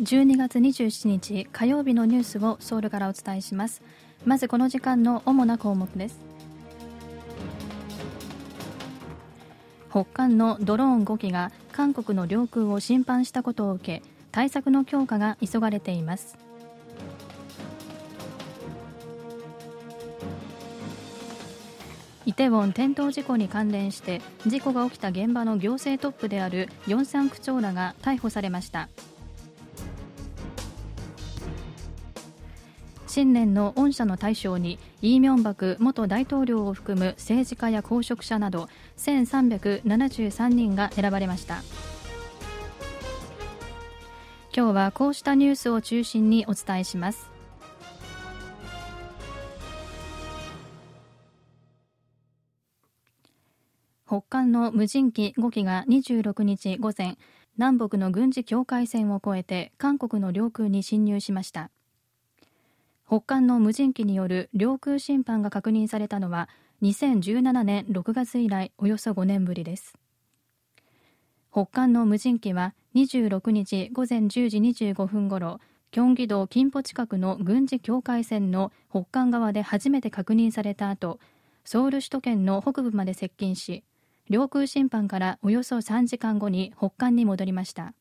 12月27日火曜日のニュースをソウルからお伝えします。まずこの時間の主な項目です。北韓のドローン5機が韓国の領空を侵犯したことを受け対策の強化が急がれています。イテウォン転倒事故に関連して事故が起きた現場の行政トップであるヨンサン区長らが逮捕されました。新年の恩赦の対象にイ・ミョンバク元大統領を含む政治家や公職者など1373人が選ばれました。今日はこうしたニュースを中心にお伝えします。北韓の無人機5機が26日午前南北の軍事境界線を越えて韓国の領空に侵入しました。北韓の無人機による領空侵犯が確認されたのは2017年6月以来およそ5年ぶりです。北韓の無人機は26日午前10時25分ごろキョンギ道キンポ近くの軍事境界線の北韓側で初めて確認された後ソウル首都圏の北部まで接近し領空侵犯からおよそ3時間後に北韓に戻りました。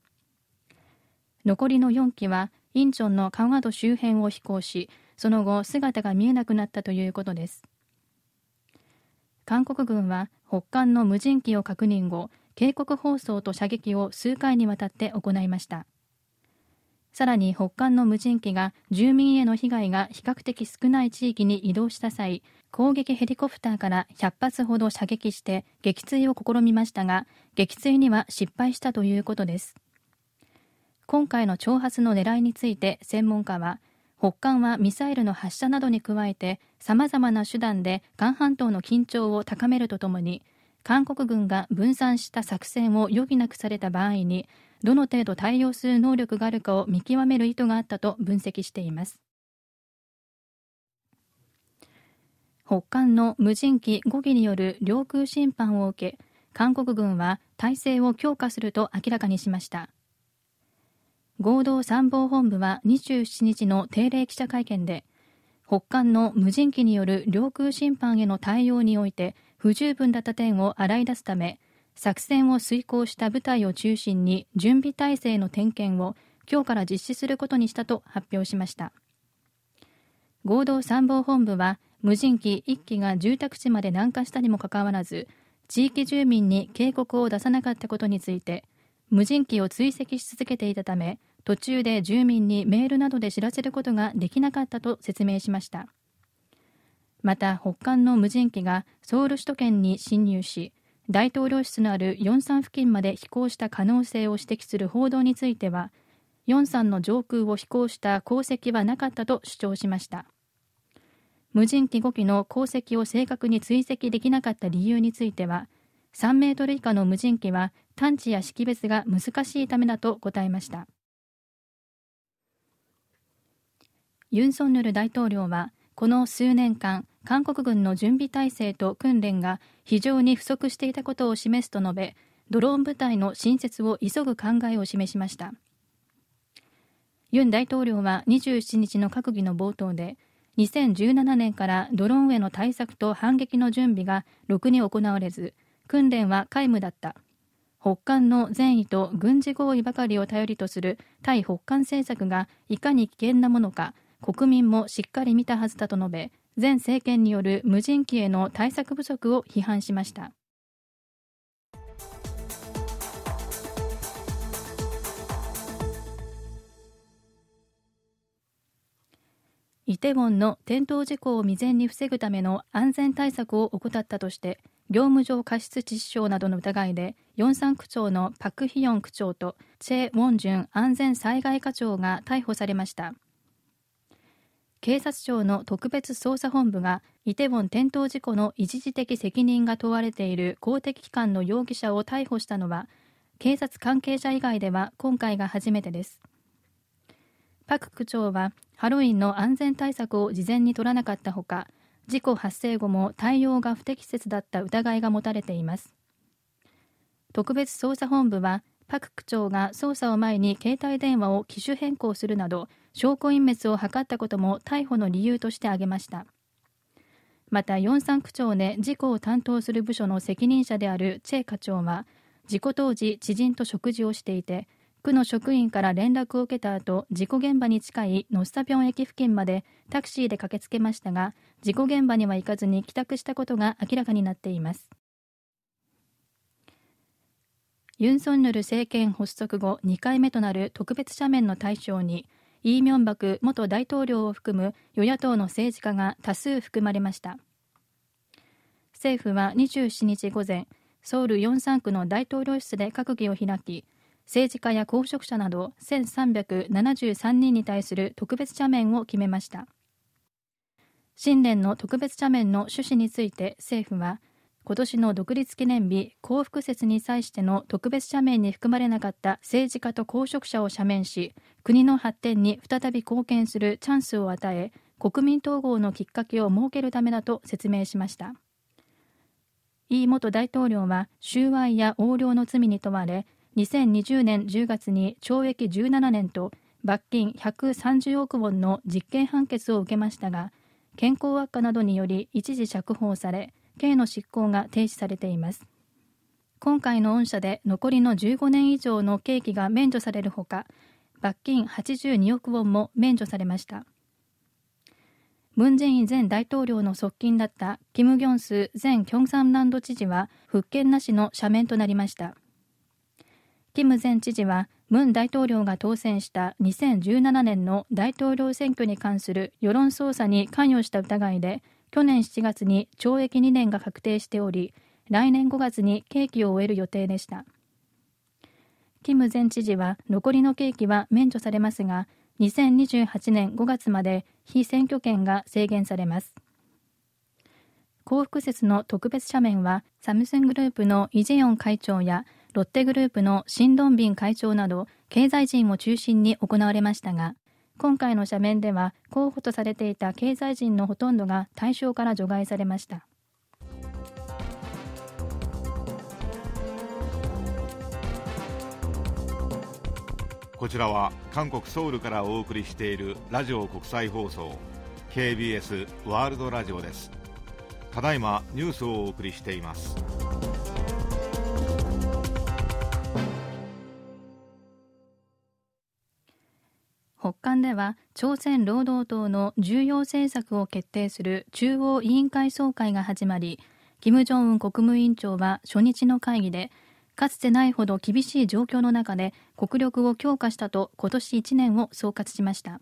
残りの4機はインチョンの川戸周辺を飛行しその後姿が見えなくなったということです。韓国軍は北韓の無人機を確認後警告放送と射撃を数回にわたって行いました。さらに北韓の無人機が住民への被害が比較的少ない地域に移動した際攻撃ヘリコプターから100発ほど射撃して撃墜を試みましたが撃墜には失敗したということです。今回の挑発の狙いについて専門家は北韓はミサイルの発射などに加えて様々な手段で韓半島の緊張を高めるとともに韓国軍が分散した作戦を余儀なくされた場合にどの程度対応する能力があるかを見極める意図があったと分析しています。北韓の無人機5機による領空侵犯を受け韓国軍は体制を強化すると明らかにしました。合同参謀本部は27日の定例記者会見で北韓の無人機による領空侵犯への対応において不十分だった点を洗い出すため作戦を遂行した部隊を中心に準備体制の点検を今日から実施することにしたと発表しました。合同参謀本部は無人機1機が住宅地まで南下したにもかかわらず地域住民に警告を出さなかったことについて無人機を追跡し続けていたため途中で住民にメールなどで知らせることができなかったと説明しました。また北韓の無人機がソウル首都圏に侵入し大統領室のあるヨンサン付近まで飛行した可能性を指摘する報道についてはヨンサンの上空を飛行した功績はなかったと主張しました。無人機5機の航跡を正確に追跡できなかった理由については3メートル以下の無人機は探知や識別が難しいためだと答えました。ユン・ソンニョル大統領はこの数年間韓国軍の準備体制と訓練が非常に不足していたことを示すと述べドローン部隊の新設を急ぐ考えを示しました。ユン大統領は27日の閣議の冒頭で2017年からドローンへの対策と反撃の準備がろくに行われず訓練は皆無だった。北韓の善意と軍事合意ばかりを頼りとする対北韓政策がいかに危険なものか国民もしっかり見たはずだと述べ前政権による無人機への対策不足を批判しました。イテウォンの転倒事故を未然に防ぐための安全対策を怠ったとして業務上過失致死傷などの疑いでヨンサン区長のパク・ヒヨン区長とチェ・ウォンジュン安全災害課長が逮捕されました。警察庁の特別捜査本部がイテウォン転倒事故の一時的責任が問われている公的機関の容疑者を逮捕したのは警察関係者以外では今回が初めてです。パク区長はハロウィンの安全対策を事前に取らなかったほか事故発生後も対応が不適切だった疑いが持たれています。特別捜査本部はパク区長が捜査を前に携帯電話を機種変更するなど証拠隠滅を図ったことも逮捕の理由として挙げました。またヨンサン区長で事故を担当する部署の責任者であるチェ課長は事故当時知人と食事をしていて区の職員から連絡を受けた後事故現場に近いノスタピョン駅付近までタクシーで駆けつけましたが事故現場には行かずに帰宅したことが明らかになっています。ユン・ソンニョル政権発足後2回目となる特別赦免の対象にイ・ミョンバク元大統領を含む与野党の政治家が多数含まれました。政府は27日午前ソウルヨンサン区の大統領室で閣議を開き政治家や公職者など1373人に対する特別赦免を決めました。新年の特別赦免の趣旨について政府は今年の独立記念日幸福節に際しての特別赦免に含まれなかった政治家と公職者を赦免し国の発展に再び貢献するチャンスを与え国民統合のきっかけを設けるためだと説明しました。イ元大統領は収賄や横領の罪に問われ2020年10月に懲役17年と罰金130億ウォンの実刑判決を受けましたが健康悪化などにより一時釈放され刑の執行が停止されています。今回の恩赦で残りの15年以上の刑期が免除されるほか罰金82億ウォンも免除されました。ムン・ジェイン前大統領の側近だったキム・ギョンス前キョンサンランド知事は復権なしの赦免となりました。キム前知事はムン大統領が当選した2017年の大統領選挙に関する世論操作に関与した疑いで去年7月に懲役2年が確定しており来年5月に刑期を終える予定でした。キム前知事は残りの刑期は免除されますが2028年5月まで非選挙権が制限されます。幸福節の特別赦免はサムスングループのイ・ジェヨン会長やロッテグループのシン・ドンビン会長など経済人を中心に行われましたが今回の社面では候補とされていた経済人のほとんどが対象から除外されました。こちらは韓国ソウルからお送りしているラジオ国際放送 KBS ワールドラジオです。ただいまニュースをお送りしています。では朝鮮労働党の重要政策を決定する中央委員会総会が始まり金正恩国務委員長は初日の会議でかつてないほど厳しい状況の中で国力を強化したと今年1年を総括しました。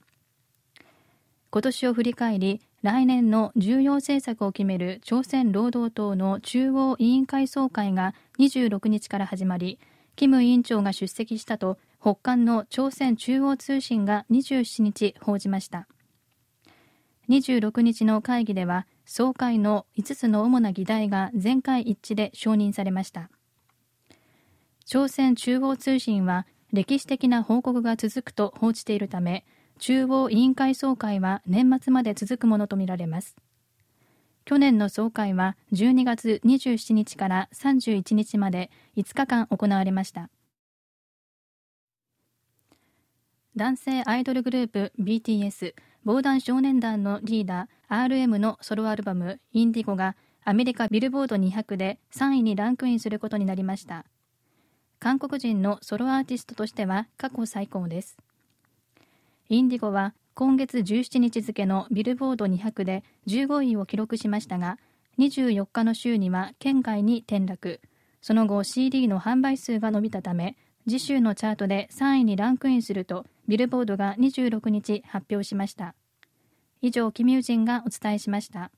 今年を振り返り来年の重要政策を決める朝鮮労働党の中央委員会総会が26日から始まりキム委員長が出席したと北韓の朝鮮中央通信が27日報じました。26日の会議では総会の5つの主な議題が全会一致で承認されました。朝鮮中央通信は歴史的な報告が続くと報じているため中央委員会総会は年末まで続くものとみられます。去年の総会は12月27日から31日まで5日間行われました。男性アイドルグループ BTS 防弾少年団のリーダー RM のソロアルバム「インディゴ」がアメリカビルボード200で3位にランクインすることになりました。韓国人のソロアーティストとしては過去最高です。インディゴは今月17日付のビルボード200で15位を記録しましたが24日の週には県外に転落。その後 CD の販売数が伸びたため次週のチャートで3位にランクインするとビルボードが26日発表しました。以上キミュージンがお伝えしました。